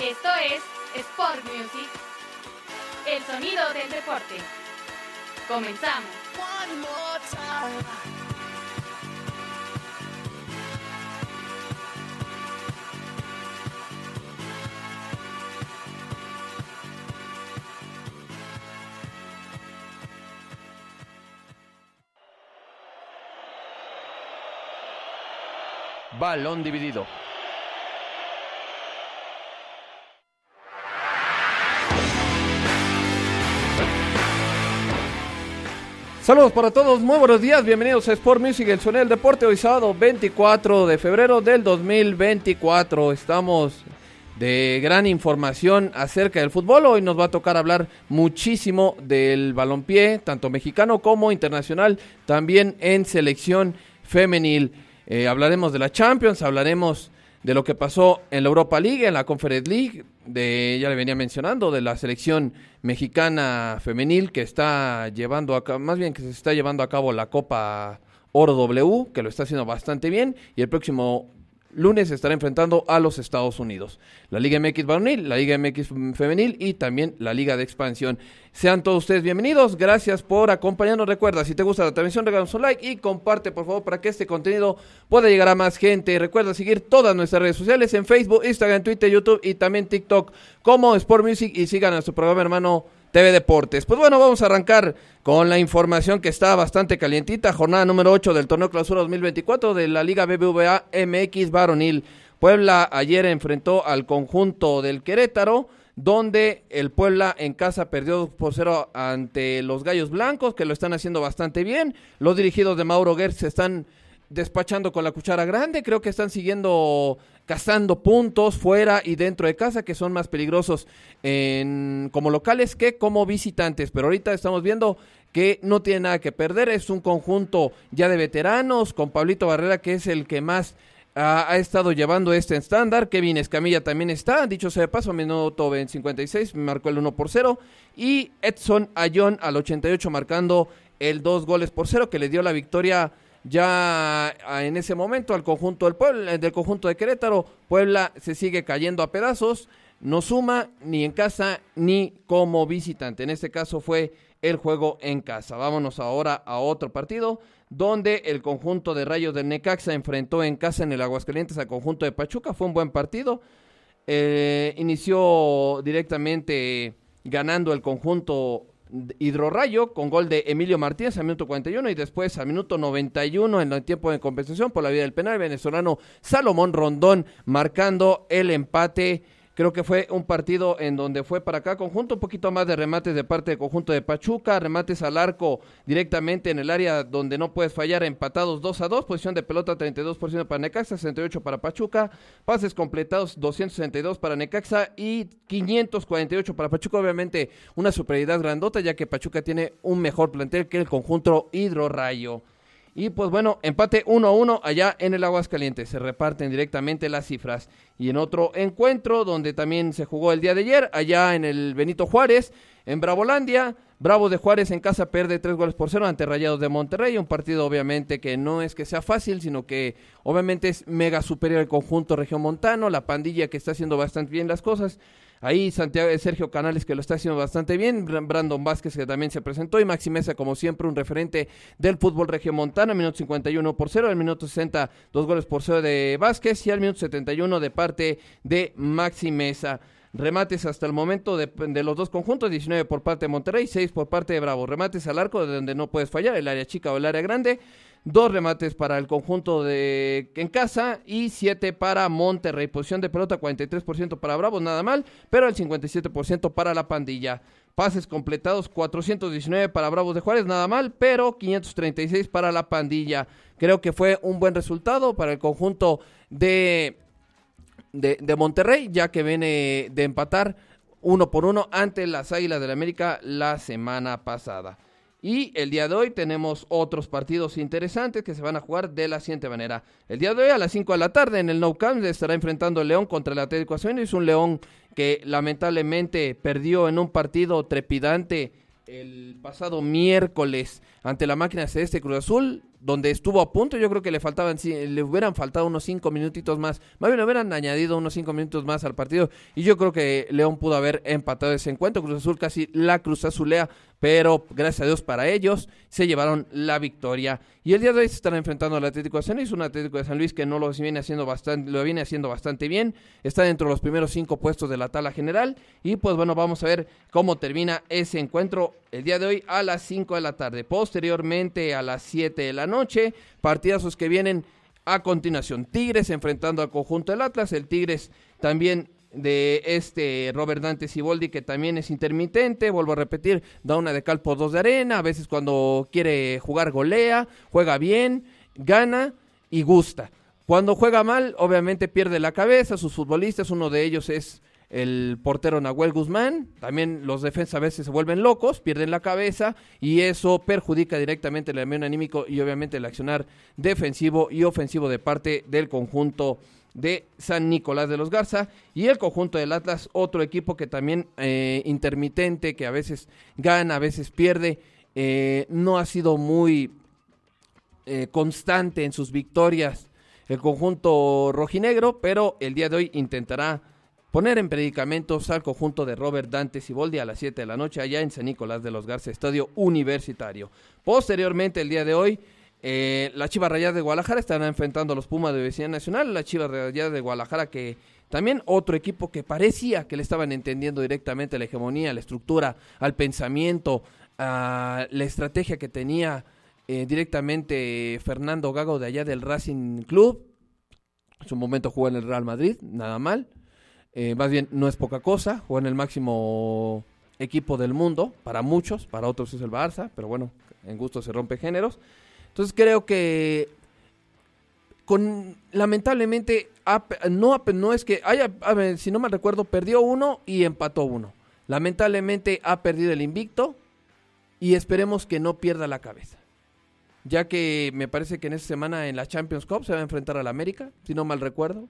Esto es Sport Music, el sonido del deporte. Comenzamos. Balón dividido. Saludos para todos, muy buenos días, bienvenidos a Sport Music, el sonido del deporte, hoy sábado 24 de febrero del 2024. Estamos de gran información acerca del fútbol, hoy nos va a tocar hablar muchísimo del balompié, tanto mexicano como internacional, también en selección femenil. Eh, hablaremos de la Champions, hablaremos de lo que pasó en la Europa League, en la Conference League, de, ya le venía mencionando, de la selección mexicana femenil que está llevando a cabo, más bien que se está llevando a cabo la Copa Oro W, que lo está haciendo bastante bien, y el próximo lunes estará enfrentando a los Estados Unidos. La Liga MX varonil, la Liga MX femenil y también la Liga de Expansión. Sean todos ustedes bienvenidos, gracias por acompañarnos. Recuerda, si te gusta la transmisión, regálanos un like y comparte, por favor, para que este contenido pueda llegar a más gente. Recuerda seguir todas nuestras redes sociales en Facebook, Instagram, Twitter, YouTube y también TikTok como Sport Music y sigan a nuestro programa hermano TV Deportes. Pues bueno, vamos a arrancar con la información que está bastante calientita. Jornada número 8 del torneo clausura 2024 de la Liga BBVA MX Varonil. Puebla ayer enfrentó al conjunto del Querétaro, donde el Puebla en casa perdió por cero ante los Gallos Blancos, que lo están haciendo bastante bien. Los dirigidos de Mauro Gertz se están despachando con la cuchara grande. Creo que están siguiendo cazando puntos fuera y dentro de casa que son más peligrosos en, como locales que como visitantes. Pero ahorita estamos viendo que no tiene nada que perder. Es un conjunto ya de veteranos con Pablito Barrera que es el que más ha, ha estado llevando este estándar. Kevin Escamilla también está. Dicho sea de paso, minuto en 56 marcó el 1 por 0. Y Edson Ayón al 88 marcando el 2 goles por 0 que le dio la victoria ya en ese momento al conjunto del Puebla, del conjunto de Querétaro, Puebla se sigue cayendo a pedazos, no suma ni en casa ni como visitante. En este caso fue el juego en casa. Vámonos ahora a otro partido donde el conjunto de Rayos del Necaxa enfrentó en casa en el Aguascalientes al conjunto de Pachuca. Fue un buen partido. Eh, inició directamente ganando el conjunto Hidrorrayo con gol de Emilio Martínez al minuto 41 y después al minuto 91 en el tiempo de compensación por la vía del penal venezolano Salomón Rondón marcando el empate Creo que fue un partido en donde fue para acá conjunto, un poquito más de remates de parte del conjunto de Pachuca, remates al arco directamente en el área donde no puedes fallar, empatados 2 a 2, posición de pelota 32% para Necaxa, 68 para Pachuca, pases completados 262 para Necaxa y 548 para Pachuca, obviamente una superioridad grandota ya que Pachuca tiene un mejor plantel que el conjunto Hidro Rayo. Y pues bueno, empate 1 a 1 allá en el Aguascalientes. Se reparten directamente las cifras. Y en otro encuentro, donde también se jugó el día de ayer, allá en el Benito Juárez, en Bravolandia. Bravo de Juárez en casa pierde tres goles por cero ante Rayados de Monterrey. Un partido obviamente que no es que sea fácil, sino que obviamente es mega superior al conjunto regiomontano. La pandilla que está haciendo bastante bien las cosas. Ahí Santiago, eh, Sergio Canales que lo está haciendo bastante bien, Bra- Brandon Vázquez que también se presentó y Maxi Mesa como siempre un referente del fútbol regiomontano, minuto 51 por 0, al minuto 60 dos goles por 0 de Vázquez y al minuto 71 de parte de Maxi Mesa. Remates hasta el momento de, de los dos conjuntos, 19 por parte de Monterrey, 6 por parte de Bravo. Remates al arco de donde no puedes fallar, el área chica o el área grande. Dos remates para el conjunto de en casa y 7 para Monterrey. Posición de pelota 43% para Bravo, nada mal, pero el 57% para la pandilla. Pases completados 419 para Bravos de Juárez, nada mal, pero 536 para la pandilla. Creo que fue un buen resultado para el conjunto de de, Monterrey, ya que viene de empatar uno por uno ante las Águilas del América la semana pasada. Y el día de hoy tenemos otros partidos interesantes que se van a jugar de la siguiente manera. El día de hoy a las 5 de la tarde en el Nou Camp estará enfrentando el León contra el Atlético. Es un León que lamentablemente perdió en un partido trepidante el pasado miércoles ante la máquina celeste Cruz Azul, donde estuvo a punto, yo creo que le faltaban, le hubieran faltado unos cinco minutitos más, más bien le hubieran añadido unos cinco minutos más al partido, y yo creo que León pudo haber empatado ese encuentro, Cruz Azul casi la Cruz Azulea, pero gracias a Dios para ellos se llevaron la victoria. Y el día de hoy se están enfrentando al Atlético de San Luis, un Atlético de San Luis que no lo viene haciendo bastante, lo viene haciendo bastante bien, está dentro de los primeros cinco puestos de la tabla general, y pues bueno, vamos a ver cómo termina ese encuentro el día de hoy a las 5 de la tarde. Posteriormente a las 7 de la noche, partidazos que vienen a continuación. Tigres enfrentando al conjunto del Atlas, el Tigres también de este Robert Dante Siboldi que también es intermitente, vuelvo a repetir, da una de cal por dos de arena, a veces cuando quiere jugar golea, juega bien, gana y gusta. Cuando juega mal, obviamente pierde la cabeza, sus futbolistas, uno de ellos es el portero Nahuel Guzmán, también los defensas a veces se vuelven locos, pierden la cabeza y eso perjudica directamente el ambiente anímico y obviamente el accionar defensivo y ofensivo de parte del conjunto de San Nicolás de los Garza y el conjunto del Atlas, otro equipo que también eh, intermitente, que a veces gana, a veces pierde, eh, no ha sido muy eh, constante en sus victorias el conjunto rojinegro, pero el día de hoy intentará poner en predicamentos al conjunto de Robert Dante Siboldi a las 7 de la noche allá en San Nicolás de los Garza, Estadio Universitario. Posteriormente, el día de hoy, eh, la Chivas Rayadas de Guadalajara estarán enfrentando a los Pumas de Vecindad Nacional, la Chivas Rayadas de Guadalajara que también otro equipo que parecía que le estaban entendiendo directamente la hegemonía, la estructura, al pensamiento, a la estrategia que tenía eh, directamente Fernando Gago de allá del Racing Club. En su momento jugó en el Real Madrid, nada mal. Eh, más bien, no es poca cosa. Jugó en el máximo equipo del mundo, para muchos, para otros es el Barça, pero bueno, en gusto se rompe géneros. Entonces creo que con lamentablemente no, no es que haya, si no me recuerdo, perdió uno y empató uno. Lamentablemente ha perdido el invicto y esperemos que no pierda la cabeza. Ya que me parece que en esta semana en la Champions Cup se va a enfrentar al América, si no mal recuerdo.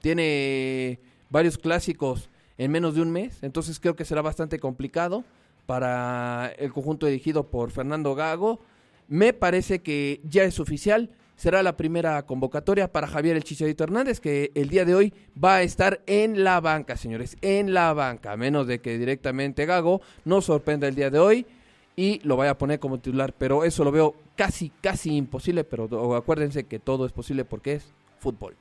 Tiene varios clásicos en menos de un mes, entonces creo que será bastante complicado para el conjunto dirigido por Fernando Gago. Me parece que ya es oficial, será la primera convocatoria para Javier el Chicharito Hernández, que el día de hoy va a estar en la banca, señores, en la banca, a menos de que directamente Gago nos sorprenda el día de hoy y lo vaya a poner como titular, pero eso lo veo casi, casi imposible, pero acuérdense que todo es posible porque es fútbol.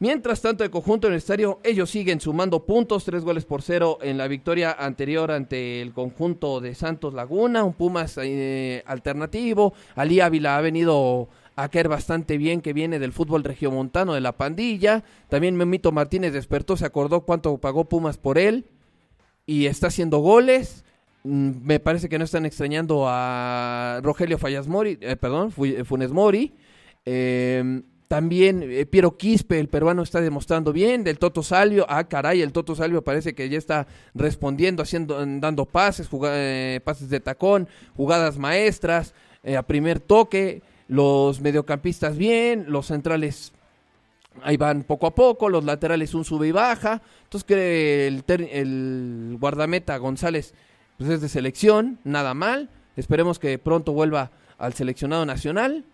Mientras tanto, el conjunto universitario, ellos siguen sumando puntos, tres goles por cero en la victoria anterior ante el conjunto de Santos Laguna, un Pumas eh, alternativo. Ali Ávila ha venido a caer bastante bien, que viene del fútbol regiomontano de la pandilla. También Memito Martínez despertó, se acordó cuánto pagó Pumas por él y está haciendo goles. Mm, Me parece que no están extrañando a Rogelio Fallas Mori, eh, perdón, Fu- Funes Mori. Eh, también eh, Piero Quispe, el peruano, está demostrando bien. Del Toto Salvio, ah, caray, el Toto Salvio parece que ya está respondiendo, haciendo, dando pases, eh, pases de tacón, jugadas maestras, eh, a primer toque. Los mediocampistas bien, los centrales ahí van poco a poco, los laterales un sube y baja. Entonces que el, el guardameta González pues es de selección, nada mal. Esperemos que pronto vuelva al seleccionado nacional.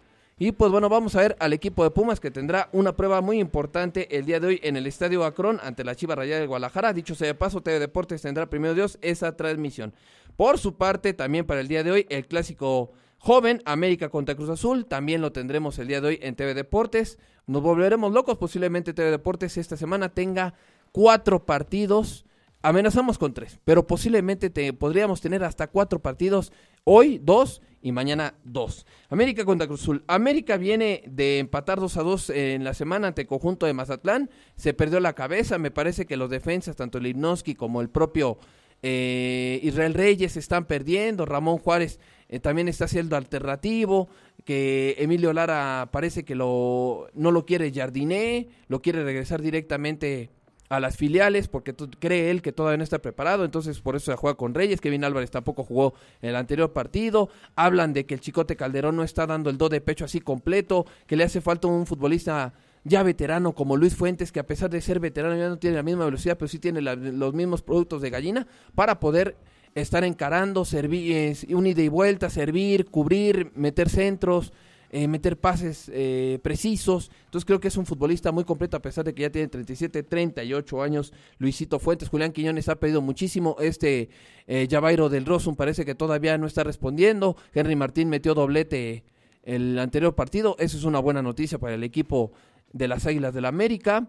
Y pues bueno, vamos a ver al equipo de Pumas que tendrá una prueba muy importante el día de hoy en el Estadio Acron ante la Chiva Rayada de Guadalajara. Dicho sea de paso, TV Deportes tendrá primero Dios esa transmisión. Por su parte, también para el día de hoy, el clásico joven América contra Cruz Azul, también lo tendremos el día de hoy en TV Deportes. Nos volveremos locos, posiblemente TV Deportes esta semana tenga cuatro partidos. Amenazamos con tres, pero posiblemente te, podríamos tener hasta cuatro partidos. Hoy dos y mañana dos. América contra Cruz Azul. América viene de empatar 2 a 2 en la semana ante el conjunto de Mazatlán. Se perdió la cabeza. Me parece que los defensas, tanto el como el propio eh, Israel Reyes, están perdiendo. Ramón Juárez eh, también está siendo alternativo. Que Emilio Lara parece que lo, no lo quiere Jardiné, lo quiere regresar directamente a las filiales porque cree él que todavía no está preparado, entonces por eso se juega con Reyes, Kevin Álvarez tampoco jugó en el anterior partido, hablan de que el Chicote Calderón no está dando el do de pecho así completo, que le hace falta un futbolista ya veterano como Luis Fuentes, que a pesar de ser veterano ya no tiene la misma velocidad, pero sí tiene los mismos productos de gallina para poder estar encarando, servir, un ida y vuelta, servir, cubrir, meter centros, eh, meter pases eh, precisos. Entonces creo que es un futbolista muy completo a pesar de que ya tiene 37, 38 años. Luisito Fuentes, Julián Quiñones ha pedido muchísimo. Este eh, del Rosum parece que todavía no está respondiendo. Henry Martín metió doblete el anterior partido. Eso es una buena noticia para el equipo de las Águilas del la América.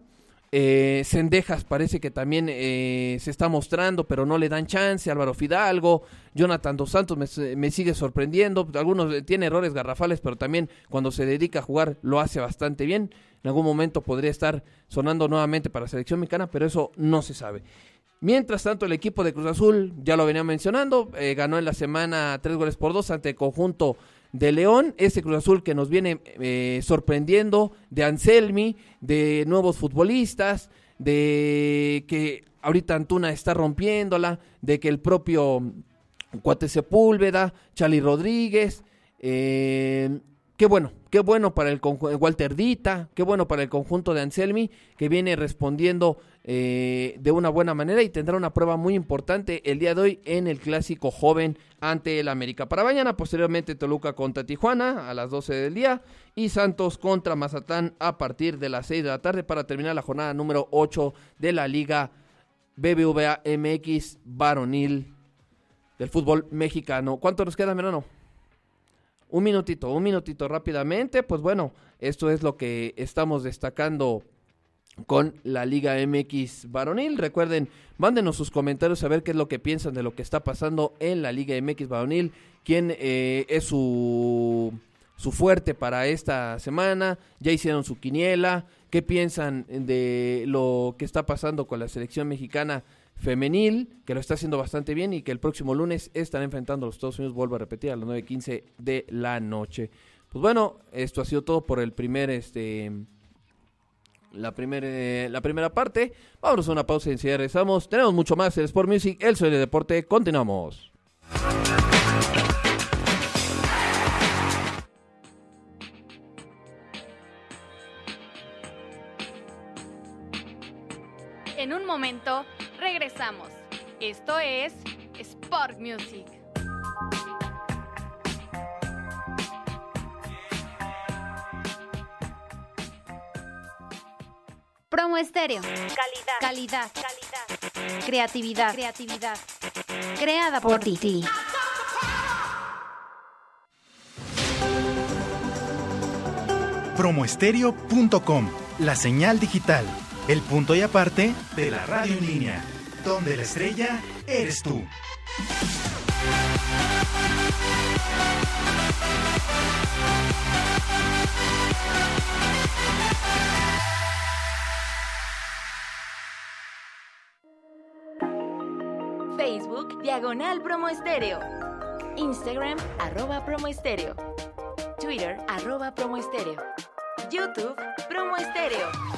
Eh, parece que también eh, se está mostrando, pero no le dan chance. Álvaro Fidalgo, Jonathan Dos Santos me, sigue sorprendiendo. Algunos eh, tiene errores garrafales, pero también cuando se dedica a jugar lo hace bastante bien. En algún momento podría estar sonando nuevamente para la selección mexicana, pero eso no se sabe. Mientras tanto, el equipo de Cruz Azul, ya lo venía mencionando, eh, ganó en la semana tres goles por dos ante el conjunto de León, ese Cruz Azul que nos viene eh, sorprendiendo, de Anselmi, de nuevos futbolistas, de que ahorita Antuna está rompiéndola, de que el propio Cuate Sepúlveda, Charlie Rodríguez, eh, qué bueno, qué bueno para el Walter Dita, qué bueno para el conjunto de Anselmi, que viene respondiendo eh, de una buena manera y tendrá una prueba muy importante el día de hoy en el clásico joven ante el América. Para mañana, posteriormente Toluca contra Tijuana a las 12 del día y Santos contra Mazatán a partir de las 6 de la tarde para terminar la jornada número 8 de la Liga BBVA MX varonil del fútbol mexicano. ¿Cuánto nos queda, Merano? Un minutito, un minutito rápidamente. Pues bueno, esto es lo que estamos destacando con la Liga MX varonil. Recuerden, mándenos sus comentarios a ver qué es lo que piensan de lo que está pasando en la Liga MX varonil, quién eh, es su, su fuerte para esta semana, ya hicieron su quiniela, qué piensan de lo que está pasando con la selección mexicana femenil, que lo está haciendo bastante bien y que el próximo lunes están enfrentando a los Estados Unidos, vuelvo a repetir, a las 9.15 de la noche. Pues bueno, esto ha sido todo por el primer este la, primera la primera parte. Vamos a una pausa y enseguida regresamos. Tenemos mucho más en Sport Music, el sueño de deporte. Continuamos. En un momento, regresamos. Esto es Sport Music. Promo Estéreo. Calidad. Calidad. Calidad. Creatividad. Creatividad. Creada por ti. Promoestereo.com. La señal digital. El punto y aparte de la radio en línea. Donde la estrella eres tú. diagonal promo estéreo. Instagram, arroba promo estéreo. Twitter, arroba promo estéreo. YouTube, promo estéreo.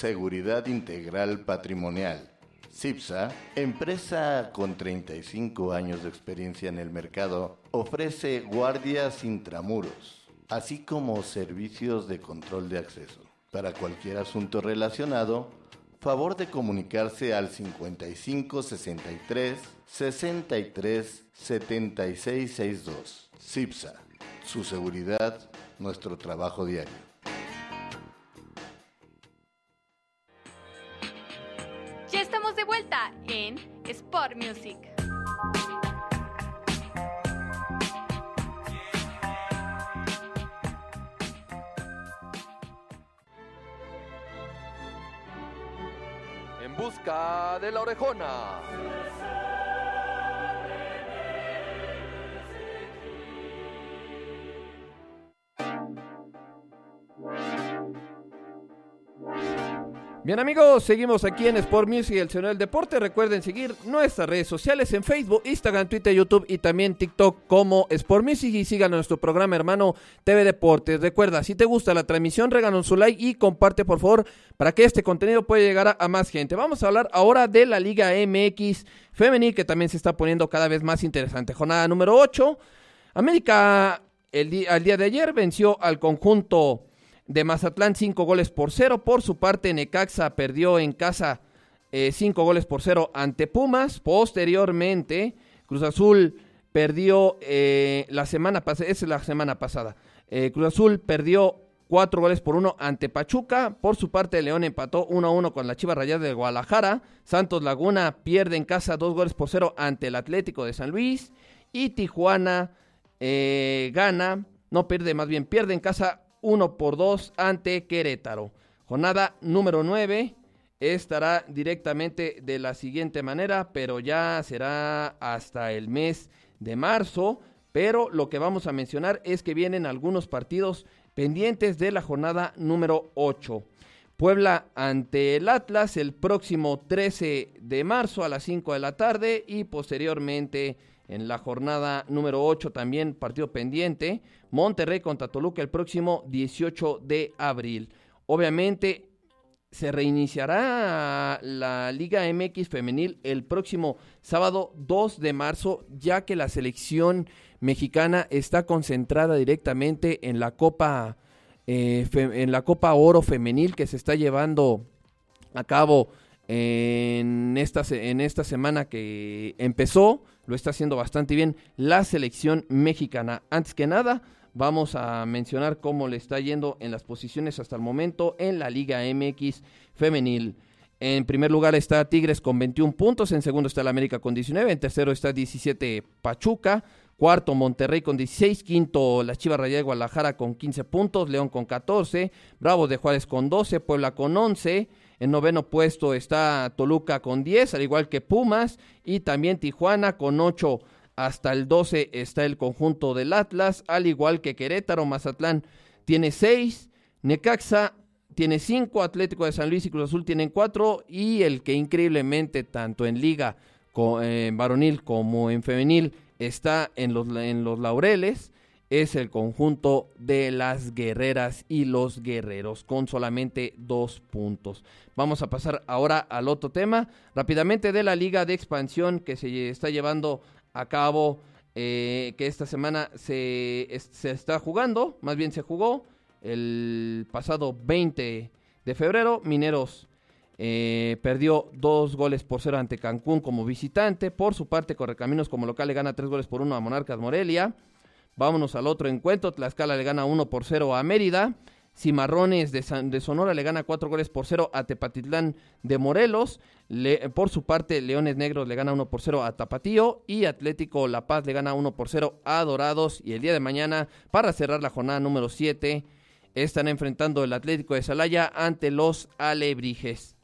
Seguridad Integral Patrimonial. CIPSA, empresa con 35 años de experiencia en el mercado, ofrece guardias intramuros así como servicios de control de acceso. Para cualquier asunto relacionado favor de comunicarse al 55 63 63 76 62. CIPSA. Su seguridad, nuestro trabajo diario. De vuelta en Sport Music. En busca de la orejona. Bien amigos, seguimos aquí en Sport Music, el Señor del Deporte. Recuerden seguir nuestras redes sociales en Facebook, Instagram, Twitter, YouTube y también TikTok como Sport Music y sigan nuestro programa hermano TV Deportes. Recuerda, si te gusta la transmisión, regalan su like y comparte por favor para que este contenido pueda llegar a, más gente. Vamos a hablar ahora de la Liga MX femenil que también se está poniendo cada vez más interesante. Jornada número 8. América el al día de ayer venció al conjunto de Mazatlán cinco goles por cero. Por su parte, Necaxa perdió en casa eh, cinco goles por cero ante Pumas. Posteriormente, Cruz Azul perdió eh, la semana pasada, es la semana pasada. Eh, Cruz Azul perdió cuatro goles por uno ante Pachuca. Por su parte, León empató 1 a 1 con la Chivas Rayadas de Guadalajara. Santos Laguna pierde en casa dos goles por cero ante el Atlético de San Luis. Y Tijuana eh, gana, no pierde, más bien pierde en casa 1 por 2 ante Querétaro. Jornada número 9 estará directamente de la siguiente manera, pero ya será hasta el mes de marzo. Pero lo que vamos a mencionar es que vienen algunos partidos pendientes de la jornada número 8. Puebla ante el Atlas el próximo 13 de marzo a las 5 de la tarde y posteriormente en la jornada número 8 también partido pendiente. Monterrey contra Toluca el próximo 18 de abril. Obviamente se reiniciará la Liga MX femenil el próximo sábado 2 de marzo, ya que la selección mexicana está concentrada directamente en la Copa eh, en la Copa Oro femenil que se está llevando a cabo en esta, en esta semana que empezó, lo está haciendo bastante bien la selección mexicana. Antes que nada, vamos a mencionar cómo le está yendo en las posiciones hasta el momento en la Liga MX femenil. En primer lugar está Tigres con 21 puntos, en segundo está el América con 19, en tercero está 17 Pachuca, cuarto Monterrey con 16, quinto la Chivas Rayadas de Guadalajara con 15 puntos, León con 14, Bravos de Juárez con 12, Puebla con 11, en noveno puesto está Toluca con 10, al igual que Pumas, y también Tijuana con 8. Hasta el 12 está el conjunto del Atlas, al igual que Querétaro, Mazatlán tiene 6, Necaxa tiene 5, Atlético de San Luis y Cruz Azul tienen 4, y el que increíblemente tanto en liga en varonil como en femenil está en los, en los laureles es el conjunto de las guerreras y los guerreros con solamente dos puntos. Vamos a pasar ahora al otro tema rápidamente de la liga de expansión que se está llevando a cabo, eh, que esta semana se, se está jugando, más bien se jugó el pasado 20 de febrero. Mineros eh, perdió dos goles por cero ante Cancún como visitante. Por su parte, Correcaminos como local le gana tres goles por uno a Monarcas Morelia. Vámonos al otro encuentro. Tlaxcala le gana 1 por 0 a Mérida. Cimarrones de, Sonora le gana 4 goles por 0 a Tepatitlán de Morelos. Por su parte, Leones Negros le gana 1 por 0 a Tapatío. Y Atlético La Paz le gana 1 por 0 a Dorados. Y el día de mañana, para cerrar la jornada número 7, están enfrentando el Atlético de Salaya ante los Alebrijes.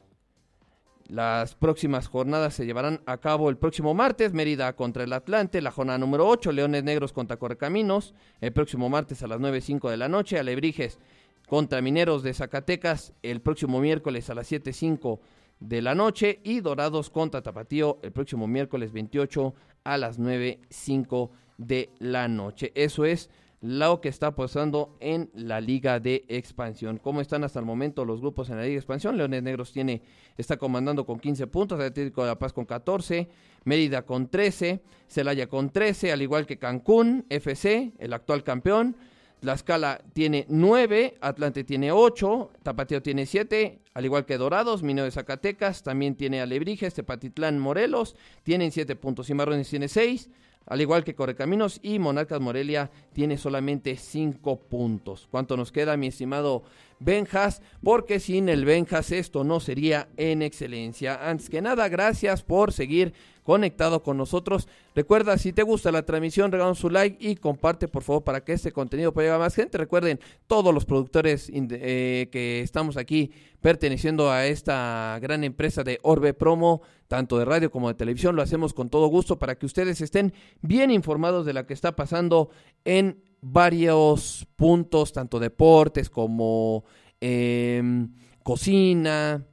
Las próximas jornadas se llevarán a cabo el próximo martes, Mérida contra el Atlante, la jornada número 8, Leones Negros contra Correcaminos, el próximo martes a las 9.05 de la noche, Alebrijes contra Mineros de Zacatecas, el próximo miércoles a las 7.05 de la noche, y Dorados contra Tapatío, el próximo miércoles 28 a las 9.05 de la noche. Eso es lo que está pasando en la Liga de Expansión. ¿Cómo están hasta el momento los grupos en la Liga de Expansión? Leones Negros tiene, está comandando con 15 puntos, Atlético de La Paz con 14, Mérida con 13, Celaya con 13, al igual que Cancún, FC, el actual campeón. Tlaxcala tiene 9, Atlante tiene 8, Tapatío tiene 7, al igual que Dorados, Minero de Zacatecas, también tiene Alebrijes, Tepatitlán, Morelos, tienen 7 puntos, Cimarrones tiene 6, al igual que Correcaminos y Monarcas Morelia tiene solamente 5 puntos. ¿Cuánto nos queda, mi estimado Benjas? Porque sin el Benjas esto no sería en excelencia. Antes que nada, gracias por seguir conectado con nosotros. Recuerda, si te gusta la transmisión, regala su like y comparte, por favor, para que este contenido pueda llegar a más gente. Recuerden, todos los productores eh, que estamos aquí perteneciendo a esta gran empresa de Orbe Promo, tanto de radio como de televisión, lo hacemos con todo gusto para que ustedes estén bien informados de lo que está pasando en varios puntos, tanto deportes como em, cocina,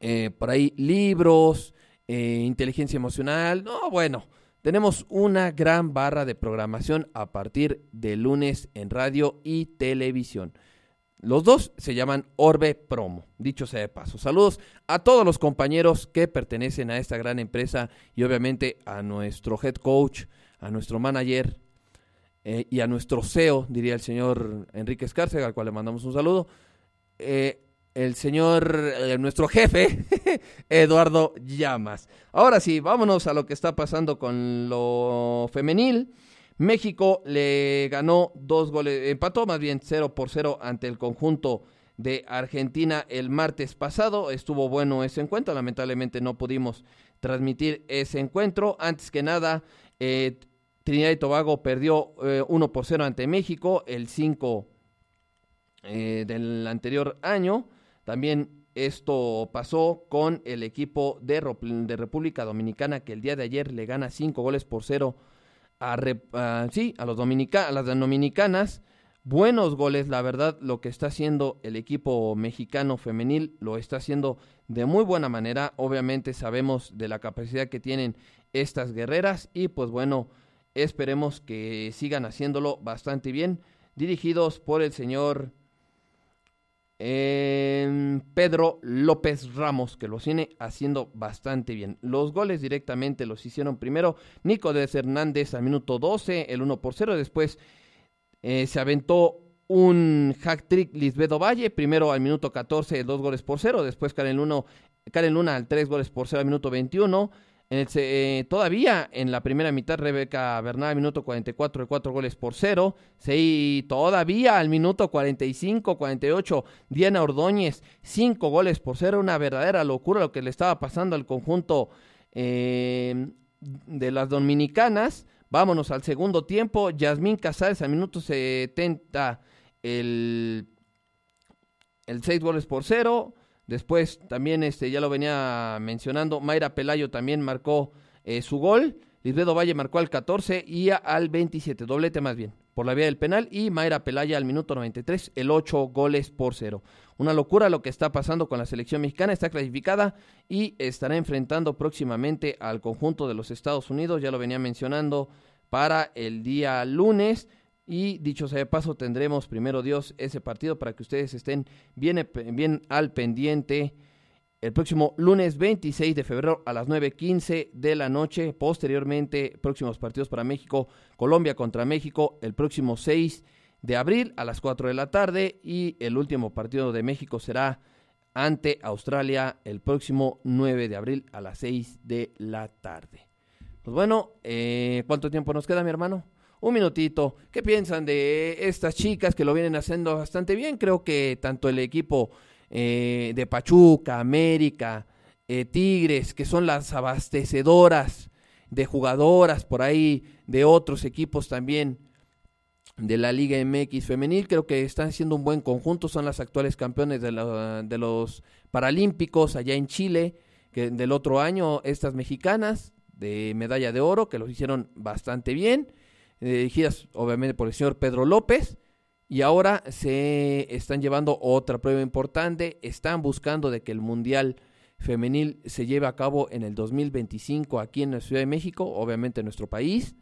eh, por ahí libros, eh, inteligencia emocional. No, bueno, tenemos una gran barra de programación a partir de lunes en radio y televisión. Los dos se llaman Orbe Promo, dicho sea de paso. Saludos a todos los compañeros que pertenecen a esta gran empresa y obviamente a nuestro head coach, a nuestro manager eh, y a nuestro CEO, diría el señor Enrique Escárcega, al cual le mandamos un saludo. Eh, el señor, eh, nuestro jefe, Eduardo Llamas. Ahora sí, vámonos a lo que está pasando con lo femenil. México le ganó dos goles, empató más bien 0 por 0 ante el conjunto de Argentina el martes pasado. Estuvo bueno ese encuentro, lamentablemente no pudimos transmitir ese encuentro. Antes que nada, eh, Trinidad y Tobago perdió 1 eh, por 0 ante México el 5 del anterior año. También esto pasó con el equipo de, de, República Dominicana que el día de ayer le gana cinco goles por cero a, sí, a, los dominica, a las dominicanas. Buenos goles, la verdad, lo que está haciendo el equipo mexicano femenil lo está haciendo de muy buena manera. Obviamente sabemos de la capacidad que tienen estas guerreras y pues bueno, esperemos que sigan haciéndolo bastante bien. Dirigidos por el señor Pedro López Ramos, que lo tiene haciendo bastante bien. Los goles directamente los hicieron primero Nico de Hernández al minuto 12, el 1 por 0. Después eh, se aventó un hack trick Lisbedo Valle, primero al minuto 14, dos goles por 0. Después Karen, Luno, Karen Luna al 3 goles por 0 al minuto 21. Eh, todavía en la primera mitad, Rebeca Bernal, minuto 44, de 4 goles por 0. Sí, todavía al minuto 45, 48, Diana Ordóñez, 5 goles por 0. Una verdadera locura lo que le estaba pasando al conjunto eh, de las dominicanas. Vámonos al segundo tiempo. Yasmín Casares al minuto 70, el, el 6 goles por 0. Después también este, ya lo venía mencionando, Mayra Pelayo también marcó eh, su gol. Lisbedo Valle marcó al 14 y al 27, doblete más bien, por la vía del penal. Y Mayra Pelaya al minuto 93, el 8 goles por 0. Una locura lo que está pasando con la selección mexicana. Está clasificada y estará enfrentando próximamente al conjunto de los Estados Unidos. Ya lo venía mencionando para el día lunes. Y dicho sea de paso, tendremos primero Dios ese partido para que ustedes estén bien, bien al pendiente el próximo lunes 26 de febrero a las 9.15 de la noche. Posteriormente, próximos partidos para México, Colombia contra México el próximo 6 de abril a las 4 de la tarde. Y el último partido de México será ante Australia el próximo 9 de abril a las 6 de la tarde. Pues bueno, eh, ¿cuánto tiempo nos queda, mi hermano? Un minutito. ¿Qué piensan de estas chicas que lo vienen haciendo bastante bien? Creo que tanto el equipo eh, de Pachuca, América, eh, Tigres, que son las abastecedoras de jugadoras por ahí, de otros equipos también de la Liga MX femenil, creo que están haciendo un buen conjunto, son las actuales campeones de, de los Paralímpicos allá en Chile, que del otro año estas mexicanas de medalla de oro, que los hicieron bastante bien dirigidas obviamente por el señor Pedro López. Y ahora se están llevando otra prueba importante. Están buscando de que el Mundial Femenil se lleve a cabo en el 2025 aquí en la Ciudad de México, obviamente en nuestro país.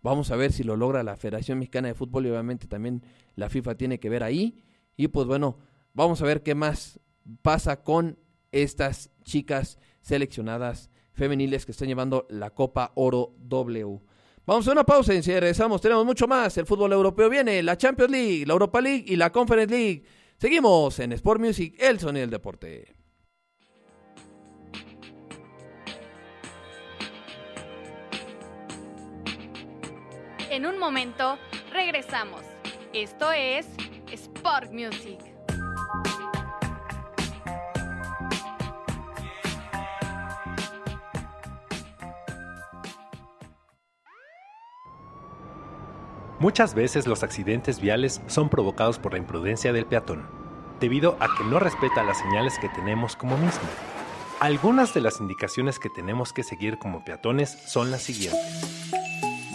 Vamos a ver si lo logra la Federación Mexicana de Fútbol y obviamente también la FIFA tiene que ver ahí. Y pues bueno, vamos a ver qué más pasa con estas chicas seleccionadas femeniles que están llevando la Copa Oro W. Vamos a una pausa y si regresamos tenemos mucho más. El fútbol europeo viene, la Champions League, la Europa League y la Conference League. Seguimos en Sport Music, el sonido del deporte. En un momento, regresamos. Esto es Sport Music. Muchas veces los accidentes viales son provocados por la imprudencia del peatón, debido a que no respeta las señales que tenemos como mismo. Algunas de las indicaciones que tenemos que seguir como peatones son las siguientes.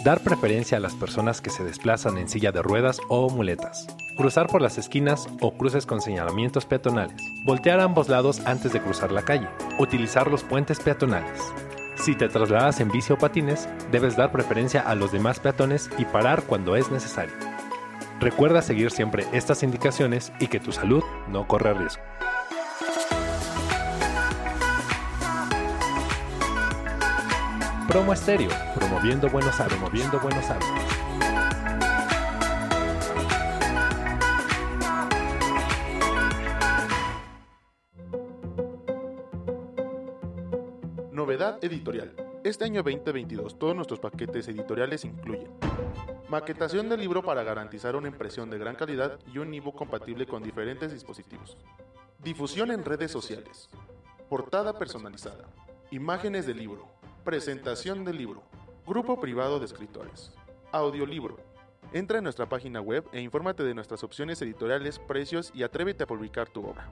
Dar preferencia a las personas que se desplazan en silla de ruedas o muletas. Cruzar por las esquinas o cruces con señalamientos peatonales. Voltear ambos lados antes de cruzar la calle. Utilizar los puentes peatonales. Si te trasladas en bici o patines, debes dar preferencia a los demás peatones y parar cuando es necesario. Recuerda seguir siempre estas indicaciones y que tu salud no corre riesgo. Promo Estéreo, promoviendo buenos hábitos, promoviendo buenos hábitos. Editorial. Este año 2022 todos nuestros paquetes editoriales incluyen maquetación del libro para garantizar una impresión de gran calidad y un ebook compatible con diferentes dispositivos. Difusión en redes sociales. Portada personalizada. Imágenes del libro. Presentación del libro. Grupo privado de escritores. Audiolibro. Entra en nuestra página web e infórmate de nuestras opciones editoriales, precios y atrévete a publicar tu obra.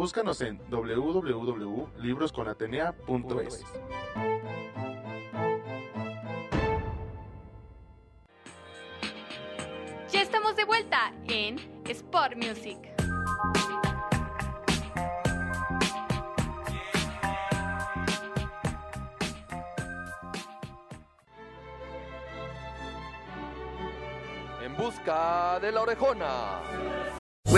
Búscanos en www.librosconatenea.es. Ya estamos de vuelta en Sport Music. En busca de la orejona.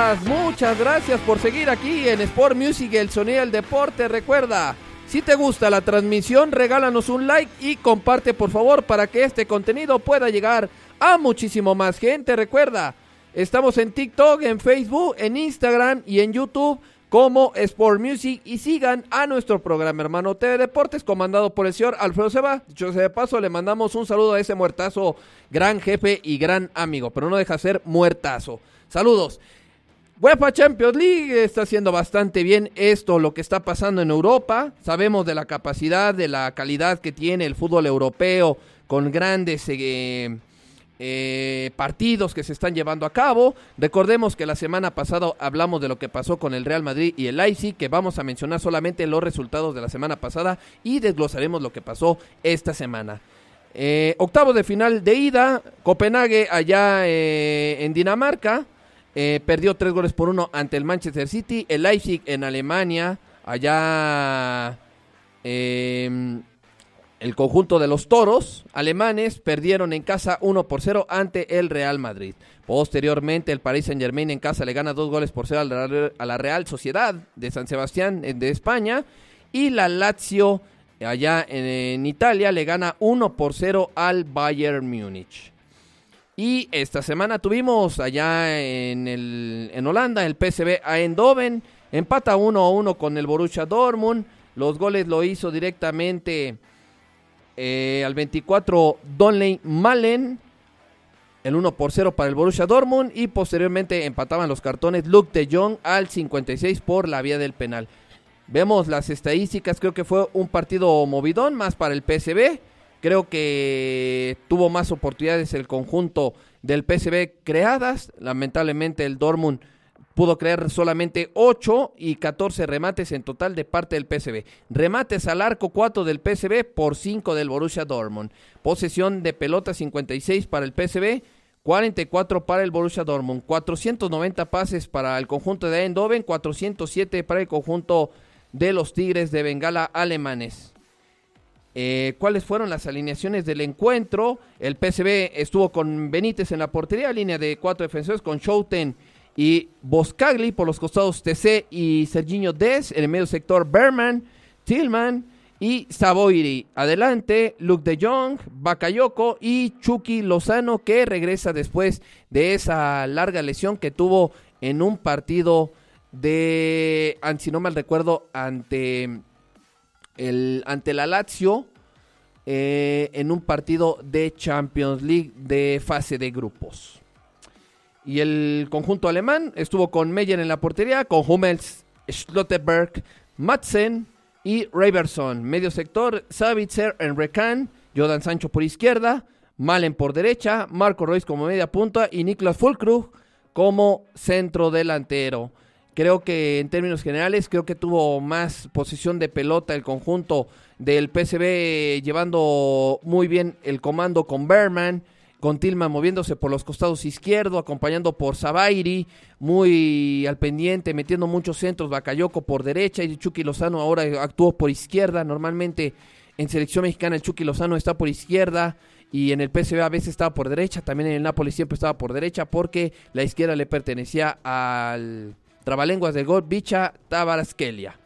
Muchas gracias por seguir aquí en Sport Music, el sonido del deporte. Recuerda, si te gusta la transmisión, regálanos un like y comparte por favor para que este contenido pueda llegar a muchísimo más gente. Recuerda, estamos en TikTok, en Facebook, en Instagram y en YouTube como Sport Music y sigan a nuestro programa hermano TV Deportes comandado por el señor Alfredo Seba. Dicho de paso, le mandamos un saludo a ese muertazo, gran jefe y gran amigo, pero no deja de ser muertazo. Saludos. UEFA Champions League está haciendo bastante bien esto, lo que está pasando en Europa. Sabemos de la capacidad, de la calidad que tiene el fútbol europeo con grandes eh, eh, partidos que se están llevando a cabo. Recordemos que la semana pasada hablamos de lo que pasó con el Real Madrid y el Leipzig, que vamos a mencionar solamente los resultados de la semana pasada y desglosaremos lo que pasó esta semana. Eh, octavo de final de ida, Copenhague allá eh, en Dinamarca. Eh, perdió tres goles por uno ante el Manchester City. El Leipzig en Alemania, allá em, el conjunto de los toros alemanes perdieron en casa 1 por 0 ante el Real Madrid. Posteriormente, el Paris Saint Germain en casa le gana dos goles por 0 a la Real Sociedad de San Sebastián de España. Y la Lazio, allá en, en Italia, le gana 1 por 0 al Bayern Múnich. Y esta semana tuvimos allá en, el, en Holanda el PSV a Eindhoven. Empata 1 a 1 con el Borussia Dortmund. Los goles lo hizo directamente eh, al 24 Donley Malen. El 1 por 0 para el Borussia Dortmund. Y posteriormente empataban los cartones Luke de Jong al 56 por la vía del penal. Vemos las estadísticas. Creo que fue un partido movidón más para el PSV. Creo que tuvo más oportunidades el conjunto del PSV creadas. Lamentablemente el Dortmund pudo crear solamente 8 y 14 remates en total de parte del PSV. Remates al arco 4 del PSV por 5 del Borussia Dortmund. Posesión de pelota 56 para el PSV, 44 para el Borussia Dortmund. 490 pases para el conjunto de Eindhoven, 407 para el conjunto de los Tigres de Bengala alemanes. Eh, ¿Cuáles fueron las alineaciones del encuentro? El PSV estuvo con Benítez en la portería, línea de cuatro defensores con Schouten y Boscagli por los costados TC y Serginho Des, en el medio sector Berman, Tillman y Savoiri. Adelante, Luke de Jong, Bakayoko y Chucky Lozano que regresa después de esa larga lesión que tuvo en un partido de, si no mal recuerdo, ante ante la Lazio eh, en un partido de Champions League de fase de grupos. Y el conjunto alemán estuvo con Meyer en la portería, con Hummels, Schlotterberg, Madsen y Raverson. Medio sector, Savitzer, Enrecan, Jordan Sancho por izquierda, Malen por derecha, Marco Royce como media punta y Niklas Fulkrug como centro delantero. Creo que en términos generales, creo que tuvo más posición de pelota el conjunto del PSV llevando muy bien el comando con Berman, con Tillman moviéndose por los costados izquierdo, acompañando por Zabairi, muy al pendiente, metiendo muchos centros, Bakayoko por derecha y Chucky Lozano ahora actuó por izquierda. Normalmente en selección mexicana el Chucky Lozano está por izquierda y en el PSV a veces estaba por derecha, también en el Napoli siempre estaba por derecha porque la izquierda le pertenecía al trabalenguas del gol Bicha Tabaraskelia.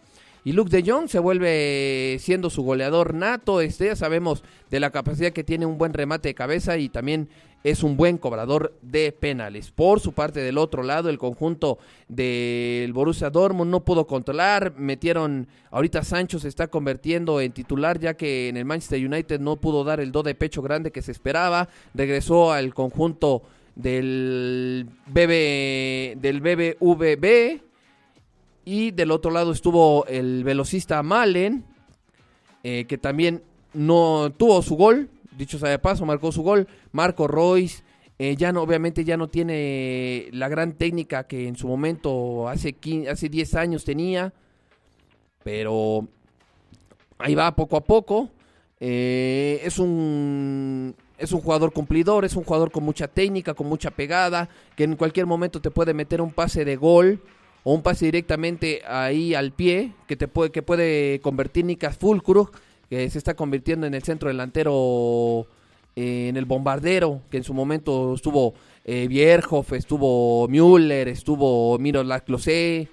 Y Luke de Jong se vuelve siendo su goleador nato. Este, ya sabemos de la capacidad que tiene un buen remate de cabeza y también es un buen cobrador de penales. Por su parte del otro lado, el conjunto del Borussia Dortmund no pudo controlar. Metieron, ahorita Sancho se está convirtiendo en titular ya que en el Manchester United no pudo dar el do de pecho grande que se esperaba. Regresó al conjunto del BB, del BBVB y del otro lado estuvo el velocista Malen eh, que también no tuvo su gol dicho sea de paso marcó su gol. Marco Royce eh, ya no obviamente ya no tiene la gran técnica que en su momento hace hace 10 años tenía pero ahí va poco a poco. Eh, es un es un jugador cumplidor, es un jugador con mucha técnica, con mucha pegada, que en cualquier momento te puede meter un pase de gol o un pase directamente ahí al pie, que te puede, que puede convertir Nikas Fulkrug, que se está convirtiendo en el centro delantero, eh, en el bombardero, que en su momento estuvo eh, Bierhoff, estuvo Müller, estuvo Miro Klose,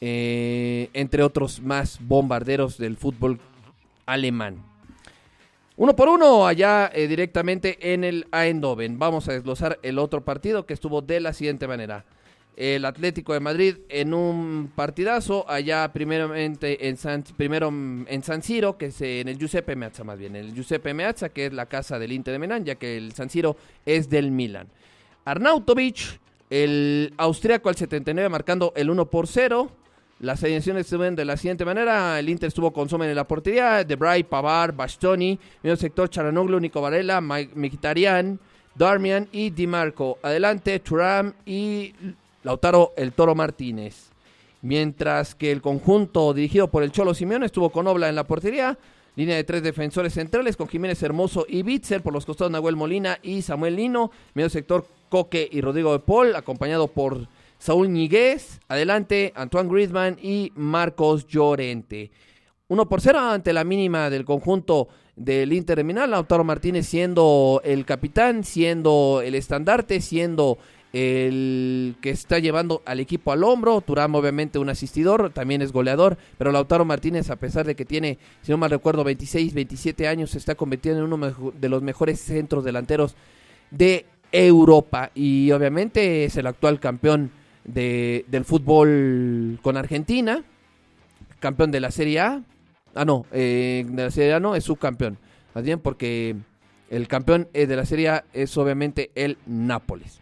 eh, entre otros más bombarderos del fútbol alemán. Uno por uno allá eh, directamente en el Eindhoven. Vamos a desglosar el otro partido que estuvo de la siguiente manera. El Atlético de Madrid en un partidazo allá primeramente en San, primero en San Siro, que es en el Giuseppe Meazza más bien, el Giuseppe Meazza que es la casa del Inter de Milán, ya que el San Siro es del Milan. Arnautovic, el austriaco al 79 marcando el 1 por 0. Las alineaciones ven de la siguiente manera. El Inter estuvo con Somen en la portería. Debray, Pavar, Bastoni. Medio sector Charanoglu, Nico Varela, Mkhitaryan, Darmian y Di Marco. Adelante Turam y Lautaro el Toro Martínez. Mientras que el conjunto dirigido por el Cholo Simeone estuvo con Obla en la portería. Línea de tres defensores centrales con Jiménez Hermoso y Bitzer. Por los costados Nahuel Molina y Samuel Lino. Medio sector Coque y Rodrigo de Paul. Acompañado por Saúl Ñiguez, adelante Antoine Griezmann y Marcos Llorente. Uno por cero ante la mínima del conjunto del Inter de Milán, Lautaro Martínez siendo el capitán, siendo el estandarte, siendo el que está llevando al equipo al hombro. Turam, obviamente, un asistidor, también es goleador. Pero Lautaro Martínez, a pesar de que tiene, si no mal recuerdo, 26, 27 años, se está convirtiendo en uno de los mejores centros delanteros de Europa. Y obviamente es el actual campeón de, del fútbol con Argentina, campeón de la Serie A. Ah, no, eh, de la Serie A no, es subcampeón. Más bien porque el campeón eh, de la Serie A es obviamente el Nápoles.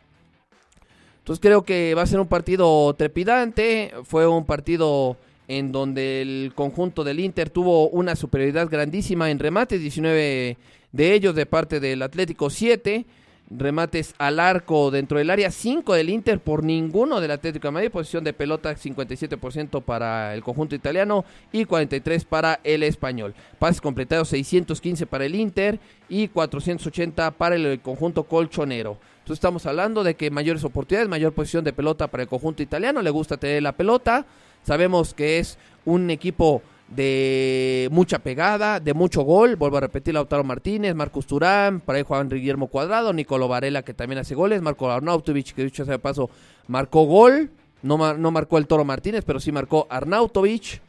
Entonces creo que va a ser un partido trepidante. Fue un partido en donde el conjunto del Inter tuvo una superioridad grandísima en remates, 19 de ellos de parte del Atlético 7. Remates al arco dentro del área, 5 del Inter por ninguno del Atlético de Madrid, posición de pelota 57% para el conjunto italiano y 43 para el español. Pases completados 615 para el Inter y 480 para el conjunto colchonero. Entonces estamos hablando de que mayores oportunidades, mayor posición de pelota para el conjunto italiano, le gusta tener la pelota. Sabemos que es un equipo de mucha pegada, de mucho gol. Vuelvo a repetir, Lautaro Martínez, Marcus Turán, para ahí Juan Guillermo Cuadrado, Nicolo Varela, que también hace goles, Marco Arnautovic, que dicho sea de paso, marcó gol. No, no marcó el Toro Martínez, pero sí marcó Arnautovic.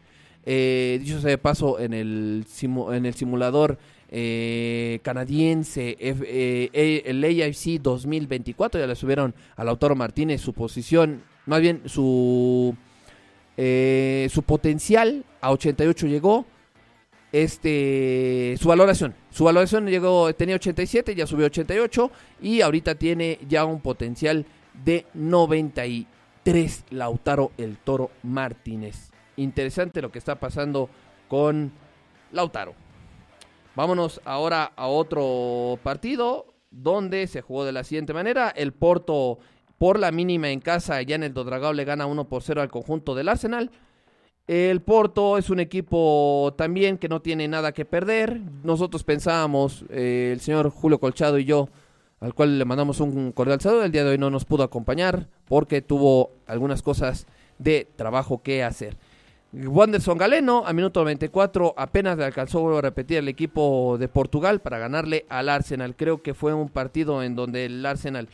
Eh, dicho sea de paso, en el, en el simulador eh, canadiense, eh, el AIC 2024, ya le subieron a Lautaro Martínez su posición, más bien su eh, su potencial a 88 llegó. Este, su valoración, su valoración llegó, tenía 87, ya subió a 88 y ahorita tiene ya un potencial de 93 Lautaro el Toro Martínez. Interesante lo que está pasando con Lautaro. Vámonos ahora a otro partido donde se jugó de la siguiente manera. El Porto por la mínima en casa, ya en el Dodragao le gana 1 por 0 al conjunto del Arsenal. El Porto es un equipo también que no tiene nada que perder. Nosotros pensábamos, eh, el señor Julio Colchado y yo, al cual le mandamos un cordial saludo, el día de hoy no nos pudo acompañar porque tuvo algunas cosas de trabajo que hacer. Wanderson Galeno, a minuto 94, apenas le alcanzó a repetir el equipo de Portugal para ganarle al Arsenal. Creo que fue un partido en donde el Arsenal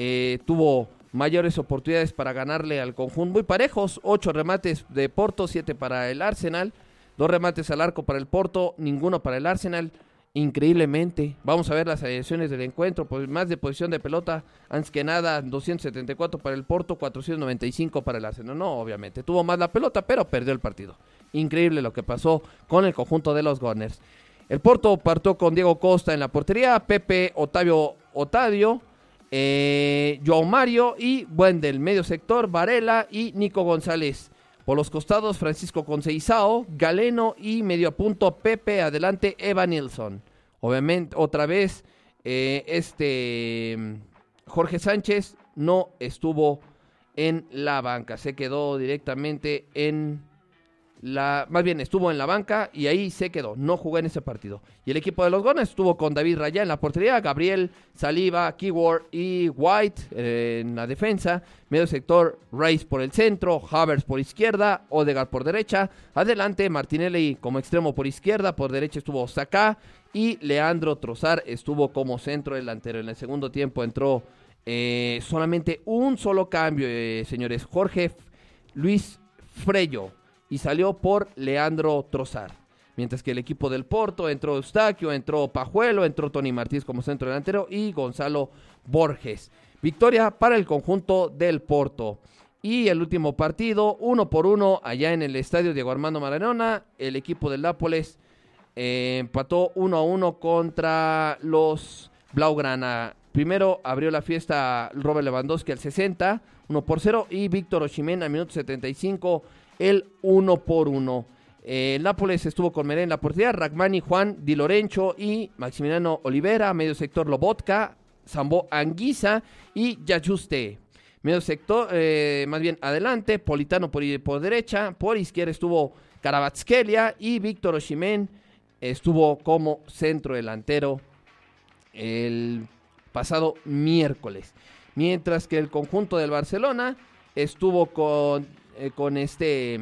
eh, tuvo mayores oportunidades para ganarle al conjunto muy parejos, ocho remates de Porto, siete para el Arsenal, dos remates al arco para el Porto, ninguno para el Arsenal, increíblemente. Vamos a ver las adiciones del encuentro, pues más de posición de pelota, antes que nada 274 para el Porto, 495 para el Arsenal. No, obviamente, tuvo más la pelota, pero perdió el partido. Increíble lo que pasó con el conjunto de los Gunners. El Porto partió con Diego Costa en la portería, Pepe Otavio Otadio, eh, Joao Mario y buen del medio sector, Varela y Nico González. Por los costados, Francisco Conceizao, Galeno y medio punto Pepe, adelante Eva Nilsson. Obviamente, otra vez, eh, este Jorge Sánchez no estuvo en la banca, se quedó directamente en la, más bien estuvo en la banca y ahí se quedó, no jugó en ese partido. Y el equipo de los Gones estuvo con David Raya en la portería, Gabriel, Saliva, Keyword y White eh, en la defensa, medio sector Rice por el centro, Havers por izquierda, Odegaard por derecha, adelante Martinelli como extremo por izquierda, por derecha estuvo Saka y Leandro Trozar estuvo como centro delantero. En el segundo tiempo entró eh, solamente un solo cambio, eh, señores, Jorge Luis Freyo y salió por Leandro Trozar. Mientras que el equipo del Porto entró Eustaquio, entró Pajuelo, entró Tony Martínez como centro delantero y Gonzalo Borges. Victoria para el conjunto del Porto. Y el último partido, uno por uno, allá en el estadio Diego Armando Maradona, el equipo del Nápoles eh, empató uno a uno contra los Blaugrana. Primero abrió la fiesta Robert Lewandowski al 60, 1 por 0, y Víctor Osimhen al minuto 75 el uno por uno. El Nápoles estuvo con Meré en la portería, Ragmani, Juan Di Lorenzo y Maximiliano Olivera, medio sector Lobotka, Sambo Anguisa y Yajuste. Medio sector, eh, más bien adelante, Politano por, por derecha, por izquierda estuvo Carabatskelia y Víctor Oshimen estuvo como centro delantero el pasado miércoles. Mientras que el conjunto del Barcelona estuvo con eh, con este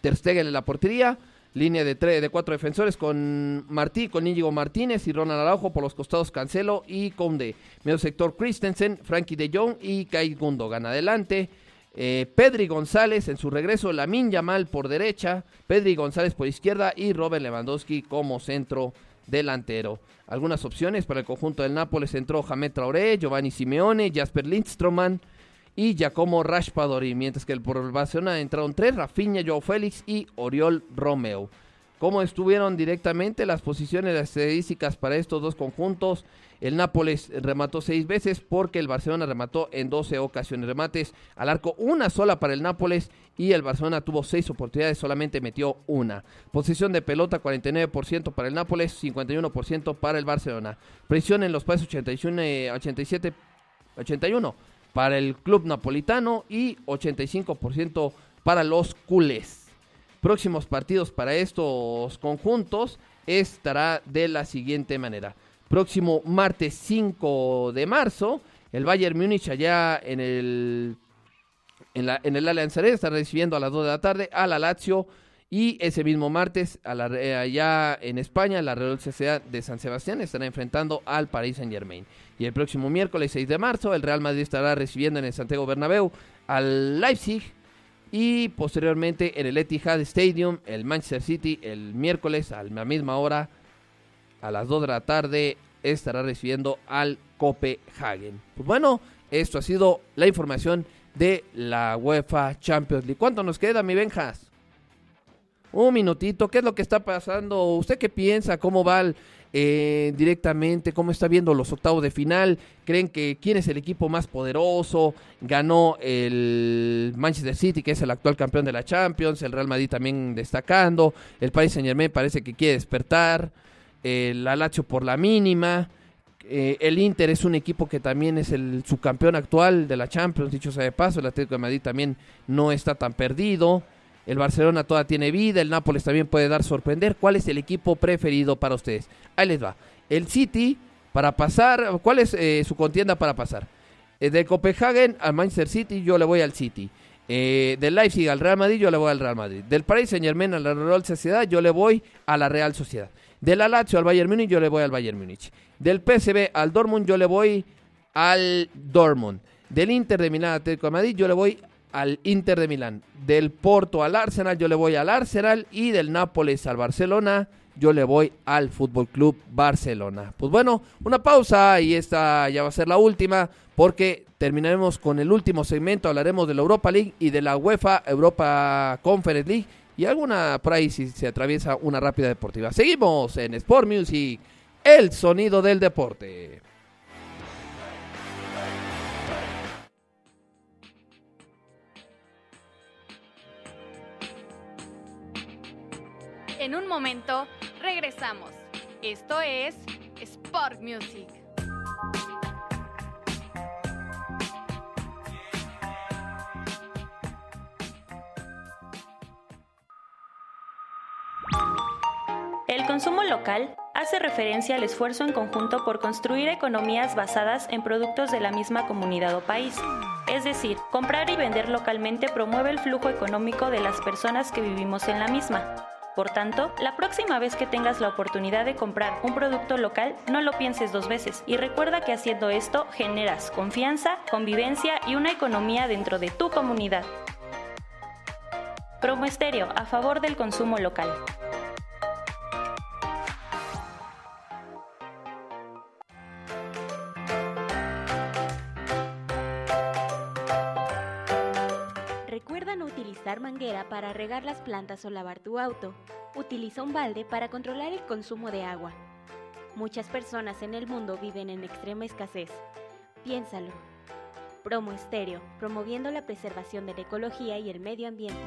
Ter Stegen en la portería. Línea de, tres, de cuatro defensores con Martí, con Íñigo Martínez y Ronald Araujo por los costados Cancelo y Conde. Medio sector Christensen, Frankie de Jong y Kai Gundogan. Adelante, eh, Pedri González en su regreso, Lamin Yamal por derecha, Pedri González por izquierda y Robert Lewandowski como centro delantero. Algunas opciones para el conjunto del Nápoles entró Jamet Traoré, Giovanni Simeone, Jasper Lindstroman y Giacomo Rashpadori, mientras que el por el Barcelona entraron tres, Rafinha, Joao Félix y Oriol Romeo. cómo estuvieron directamente las posiciones estadísticas para estos dos conjuntos. El Nápoles remató seis veces porque el Barcelona remató en 12 ocasiones. Remates al arco, una sola para el Nápoles y el Barcelona tuvo seis oportunidades, solamente metió una. Posición de pelota 49% para el Nápoles, 51% para el Barcelona. Presión en los pases 81, 87, 81 para el club napolitano y 85% para los culés. Próximos partidos para estos conjuntos estará de la siguiente manera. Próximo martes 5 de marzo, el Bayern Múnich allá en el en, la, en el Allianz Arena está recibiendo a las 2 de la tarde a la Lazio y ese mismo martes a la, allá en España la Real Sociedad de San Sebastián estará enfrentando al Paris Saint Germain. Y el próximo miércoles 6 de marzo el Real Madrid estará recibiendo en el Santiago Bernabéu al Leipzig y posteriormente en el Etihad Stadium el Manchester City el miércoles a la misma hora a las 2 de la tarde estará recibiendo al Copenhagen. Pues bueno, esto ha sido la información de la UEFA Champions League. ¿Cuánto nos queda, mi Benjas? Un minutito, ¿qué es lo que está pasando? ¿Usted qué piensa? ¿Cómo va eh, directamente? ¿Cómo está viendo los octavos de final? ¿Creen que quién es el equipo más poderoso? Ganó el Manchester City, que es el actual campeón de la Champions, el Real Madrid también destacando, el Paris Saint Germain parece que quiere despertar, el Lazio por la mínima. Eh, el Inter es un equipo que también es el subcampeón actual de la Champions, dicho sea de paso. El Atlético de Madrid también no está tan perdido. El Barcelona toda tiene vida. El Nápoles también puede dar sorprender. ¿Cuál es el equipo preferido para ustedes? Ahí les va. El City, para pasar, ¿cuál es eh, su contienda para pasar? Eh, de Copenhagen al Manchester City, yo le voy al City. Eh, del Leipzig al Real Madrid, yo le voy al Real Madrid. Del Paris Saint Germain a la Real Sociedad, yo le voy a la Real Sociedad. Del Lazio al Bayern Múnich, yo le voy al Bayern Múnich. Del PSV al Dortmund, yo le voy al Dortmund. Del Inter de Milán Atlético de Madrid, yo le voy al Inter de Milán. Del Porto al Arsenal, yo le voy al Arsenal. Y del Nápoles al Barcelona, yo le voy al Fútbol Club Barcelona. Pues bueno, una pausa y esta ya va a ser la última porque terminaremos con el último segmento. Hablaremos de la Europa League y de la UEFA Europa Conference League y alguna por si se atraviesa una rápida deportiva. Seguimos en Sport Music, el sonido del deporte. En un momento, regresamos. Esto es Sport Music. El consumo local hace referencia al esfuerzo en conjunto por construir economías basadas en productos de la misma comunidad o país. Es decir, comprar y vender localmente promueve el flujo económico de las personas que vivimos en la misma. Por tanto, la próxima vez que tengas la oportunidad de comprar un producto local, no lo pienses dos veces y recuerda que haciendo esto generas confianza, convivencia y una economía dentro de tu comunidad. Promo Estéreo a favor del consumo local. Manguera para regar las plantas o lavar tu auto. Utiliza un balde para controlar el consumo de agua. Muchas personas en el mundo viven en extrema escasez. Piénsalo. Promo Estéreo, promoviendo la preservación de la ecología y el medio ambiente.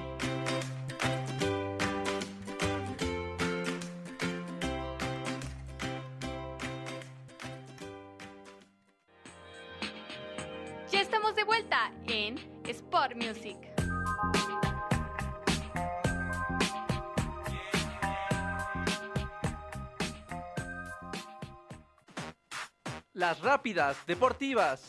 Ya estamos de vuelta en Sport Music. Las rápidas deportivas.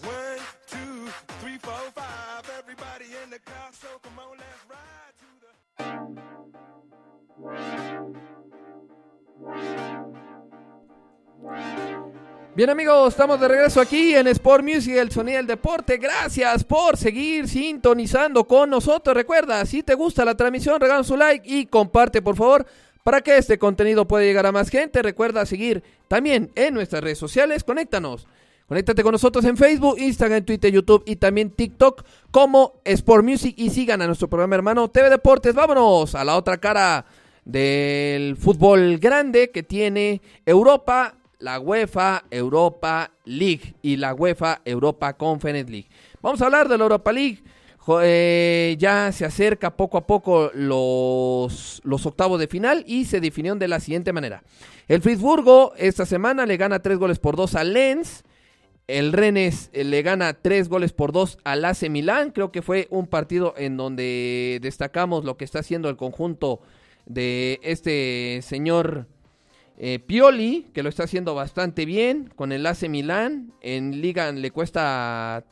Bien amigos, estamos de regreso aquí en Sport Music, el sonido del deporte. Gracias por seguir sintonizando con nosotros. Recuerda, si te gusta la transmisión, regala su like y comparte por favor para que este contenido pueda llegar a más gente. Recuerda seguir también en nuestras redes sociales. Conéctanos. Conéctate con nosotros en Facebook, Instagram, Twitter, YouTube y también TikTok como Sport Music y sigan a nuestro programa hermano TV Deportes. Vámonos a la otra cara del fútbol grande que tiene Europa, la UEFA Europa League y la UEFA Europa Conference League. Vamos a hablar de la Europa League. Eh, ya se acerca poco a poco los, los octavos de final y se definieron de la siguiente manera. El Friburgo esta semana le gana tres goles por dos al Lens. El Rennes eh, le gana tres goles por dos al AC Milán. Creo que fue un partido en donde destacamos lo que está haciendo el conjunto de este señor eh, Pioli, que lo está haciendo bastante bien con el AC Milán. En Liga le cuesta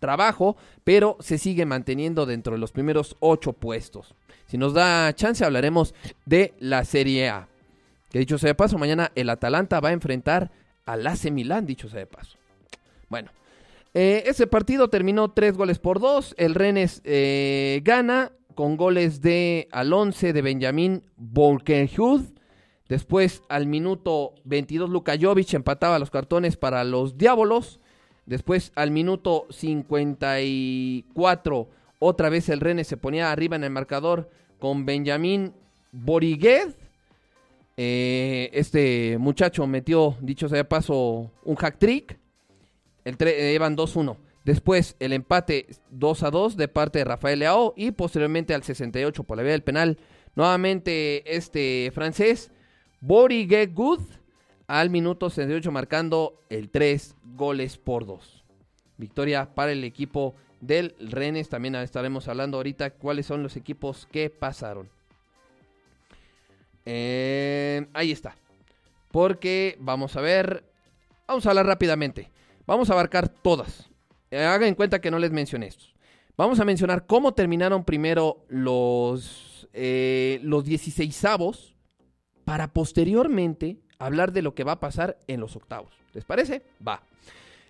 trabajo, pero se sigue manteniendo dentro de los primeros ocho puestos. Si nos da chance, hablaremos de la Serie A. Que dicho sea de paso, mañana el Atalanta va a enfrentar al AC Milán, dicho sea de paso. Bueno, eh, ese partido terminó tres goles por dos. El Rennes eh, gana con goles de al 11 de Benjamín Bolkenhud. Después, al minuto 22, Luka Jovic empataba los cartones para los Diabolos. Después, al minuto 54, otra vez el Rennes se ponía arriba en el marcador con Benjamín Borigued. Eh, este muchacho metió, dicho sea de paso, un hack trick. El eh, iban 2-1. Después el empate 2 a 2 de parte de Rafael Leao y posteriormente al 68 por la vía del penal. Nuevamente este francés, Borigué Good, al minuto 68 marcando el 3 goles por 2. Victoria para el equipo del Rennes. También estaremos hablando ahorita cuáles son los equipos que pasaron. Eh, ahí está. Porque vamos a ver. Vamos a hablar rápidamente. Vamos a abarcar todas. Eh, hagan en cuenta que no les mencioné estos. Vamos a mencionar cómo terminaron primero los, eh, los 16 avos para posteriormente hablar de lo que va a pasar en los octavos. ¿Les parece? Va.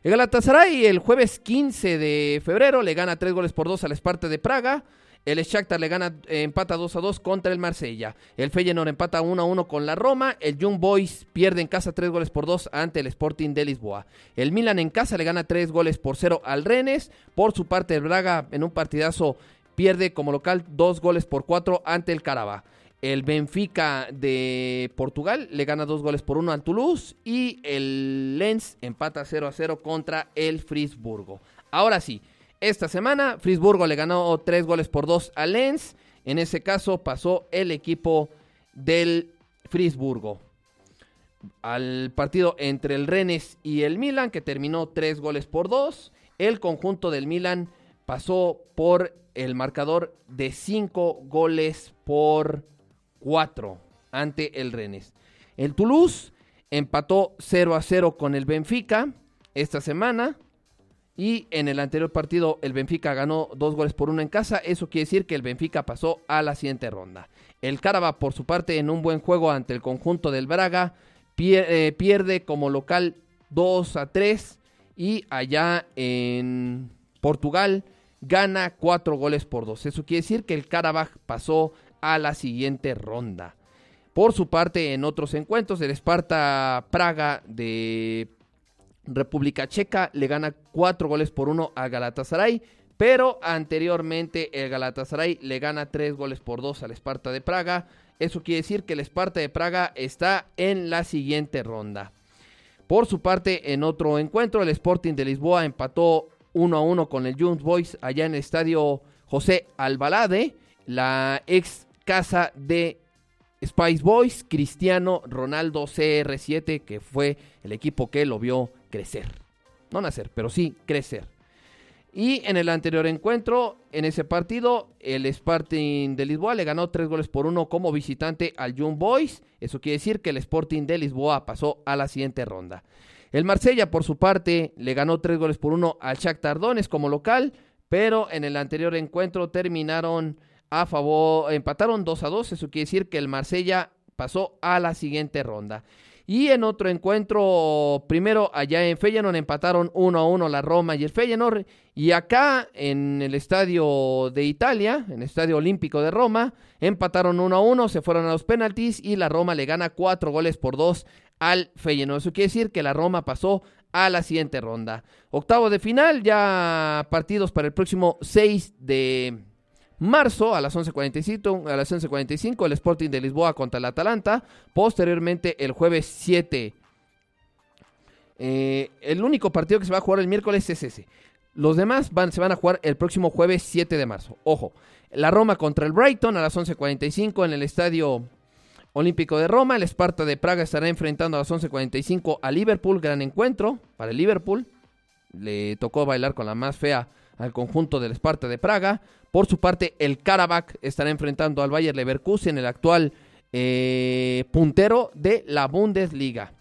El Galatasaray el jueves 15 de febrero le gana 3 goles por 2 al Esparta de Praga. El Shakhtar le gana, empata 2 a 2 contra el Marsella. El Feyenoord empata 1 a 1 con la Roma. El Young Boys pierde en casa 3 goles por 2 ante el Sporting de Lisboa. El Milan en casa le gana 3 goles por 0 al Rennes. Por su parte, el Braga en un partidazo pierde como local 2 goles por 4 ante el Carabao. El Benfica de Portugal le gana 2 goles por 1 al Toulouse. Y el Lens empata 0 a 0 contra el Frisburgo. Ahora sí, esta semana Frisburgo le ganó 3 goles por 2 al Lens. En ese caso pasó el equipo del Frisburgo. Al partido entre el Rennes y el Milan, que terminó 3 goles por 2. El conjunto del Milan pasó por el marcador de 5 goles por 4 ante el Rennes. El Toulouse empató 0 a 0 con el Benfica esta semana. Y en el anterior partido el Benfica ganó dos goles por uno en casa. Eso quiere decir que el Benfica pasó a la siguiente ronda. El Caraba, por su parte, en un buen juego ante el conjunto del Braga, pier- eh, pierde como local 2 a 3. Y allá en Portugal gana 4 goles por 2. Eso quiere decir que el Karabaj pasó a la siguiente ronda. Por su parte, en otros encuentros, el Esparta Praga de República Checa le gana 4 goles por 1 a Galatasaray, pero anteriormente el Galatasaray le gana 3 goles por 2 al Esparta de Praga. Eso quiere decir que el Esparta de Praga está en la siguiente ronda. Por su parte, en otro encuentro, el Sporting de Lisboa empató 1 a 1 con el Young Boys allá en el estadio José Albalade, la ex casa de Spice Boys, Cristiano Ronaldo CR7, que fue el equipo que lo vio crecer. No nacer, pero sí crecer. Y en el anterior encuentro, en ese partido, el Sporting de Lisboa le ganó 3 goles por 1 como visitante al Young Boys. Eso quiere decir que el Sporting de Lisboa pasó a la siguiente ronda. El Marsella, por su parte, le ganó 3 goles por 1 al Shakhtar Donetsk como local, pero en el anterior encuentro terminaron a favor, empataron 2 a 2. Eso quiere decir que el Marsella pasó a la siguiente ronda. Y en otro encuentro, primero allá en Feyenoord empataron 1 a 1 la Roma y el Feyenoord. Y acá en el estadio de Italia, en el estadio olímpico de Roma, empataron 1 a 1, se fueron a los penaltis y la Roma le gana 4 goles por 2 al Feyenoord. Eso quiere decir que la Roma pasó a la siguiente ronda. Octavo de final, ya partidos para el próximo 6 de marzo a las 11.45, a las 11.45 el Sporting de Lisboa contra el Atalanta. Posteriormente el jueves 7. Eh, el único partido que se va a jugar el miércoles es ese. Los demás van, se van a jugar el próximo jueves 7 de marzo. Ojo, la Roma contra el Brighton a las 11.45 en el Estadio Olímpico de Roma. El Esparta de Praga estará enfrentando a las 11.45 a Liverpool. Gran encuentro para el Liverpool. Le tocó bailar con la más fea al conjunto del Esparta de Praga. Por su parte, el Karabakh estará enfrentando al Bayer Leverkusen, el actual eh, puntero de la Bundesliga.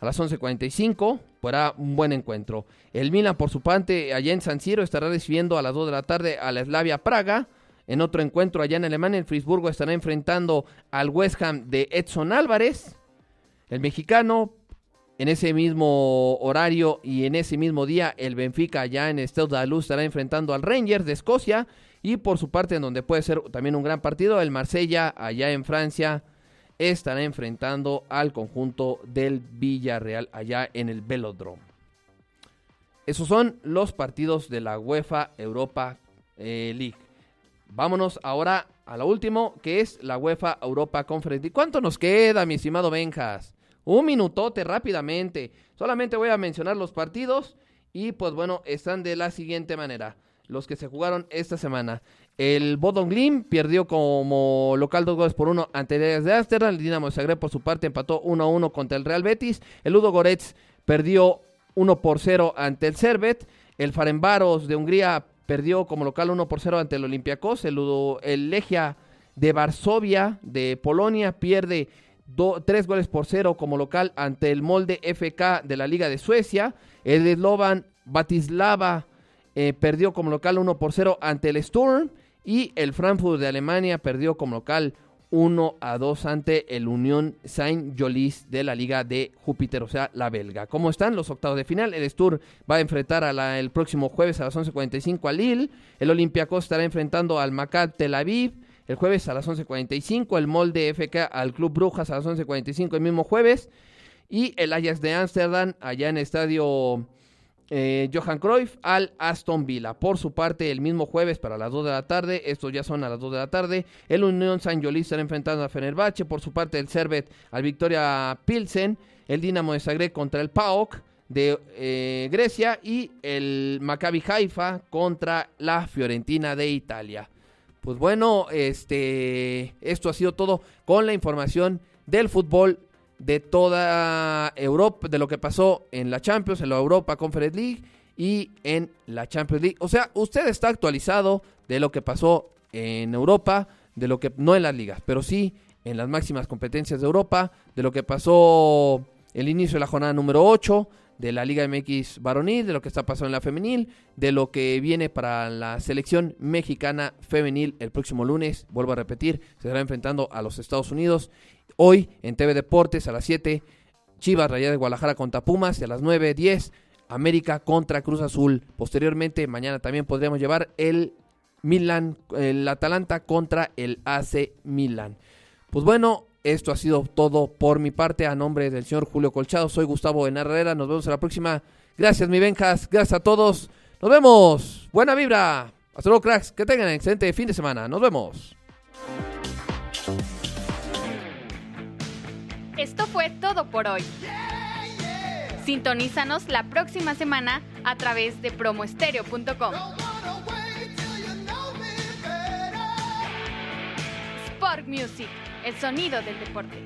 A las 11.45 será un buen encuentro. El Milan, por su parte, allá en San Siro, estará recibiendo a las 2 de la tarde a la Slavia Praga. En otro encuentro allá en Alemania, el Frisburgo estará enfrentando al West Ham de Edson Álvarez. El mexicano, en ese mismo horario y en ese mismo día, el Benfica allá en de Luz estará enfrentando al Rangers de Escocia. Y por su parte, en donde puede ser también un gran partido, el Marsella allá en Francia estará enfrentando al conjunto del Villarreal allá en el Velodrome. Esos son los partidos de la UEFA Europa eh, League. Vámonos ahora a lo último, que es la UEFA Europa Conference. ¿Y cuánto nos queda, mi estimado Benjas? Un minutote rápidamente. Solamente voy a mencionar los partidos y pues bueno, están de la siguiente manera. Los que se jugaron esta semana. El Bodon Glim perdió como local dos goles por uno ante el de Amsterdam. El Dinamo de Zagreb por su parte empató 1 a 1 contra el Real Betis. El Ludo Goretz perdió 1 por 0 ante el Servet. El Farenbaros de Hungría perdió como local 1 por 0 ante el Olympiacos. El, Ludo, el Legia de Varsovia de Polonia pierde 3 goles por 0 como local ante el Molde FK de la Liga de Suecia. El Slovan Batislava eh, perdió como local 1 por 0 ante el Sturm. Y el Frankfurt de Alemania perdió como local 1 a 2 ante el Unión Saint-Jolis de la Liga de Júpiter, o sea, la belga. ¿Cómo están los octavos de final? El Stur va a enfrentar a el próximo jueves a las 11.45 a Lille. El Olympiacos estará enfrentando al Maccabi Tel Aviv. El jueves a las 11.45, el Molde FK al Club Brujas a las 11.45 el mismo jueves. Y el Ajax de Ámsterdam allá en el estadio eh, Johan Cruyff al Aston Villa. Por su parte, el mismo jueves para las 2 de la tarde, estos ya son a las 2 de la tarde, el Unión San Jolí estará enfrentando a Fenerbahce. Por su parte, el Servet al Victoria Pilsen, el Dinamo de Zagreb contra el PAOK de eh, Grecia y el Maccabi Haifa contra la Fiorentina de Italia. Pues bueno, este, esto ha sido todo con la información del fútbol de toda Europa, de lo que pasó en la Champions, en la Europa Conference League y en la Champions League. O sea, usted está actualizado de lo que pasó en Europa, de lo que no en las ligas, pero sí en las máximas competencias de Europa, de lo que pasó el inicio de la jornada número 8, de la Liga MX varonil, de lo que está pasando en la femenil, de lo que viene para la selección mexicana femenil el próximo lunes. Vuelvo a repetir, se estará enfrentando a los Estados Unidos Hoy en TV Deportes a las 7, Chivas Rayada de Guadalajara contra Pumas y a las 9, 10, América contra Cruz Azul. Posteriormente, mañana también podríamos llevar el Milan, el Atalanta contra el AC Milan. Pues bueno, esto ha sido todo por mi parte. A nombre del señor Julio Colchado, soy Gustavo Herrera. Nos vemos en la próxima. Gracias, mi Benjas. Gracias a todos. Nos vemos. Buena vibra. Hasta luego, cracks. Que tengan un excelente fin de semana. Nos vemos. Esto fue todo por hoy. Sintonízanos la próxima semana a través de promoestereo.com. Sport Music, el sonido del deporte.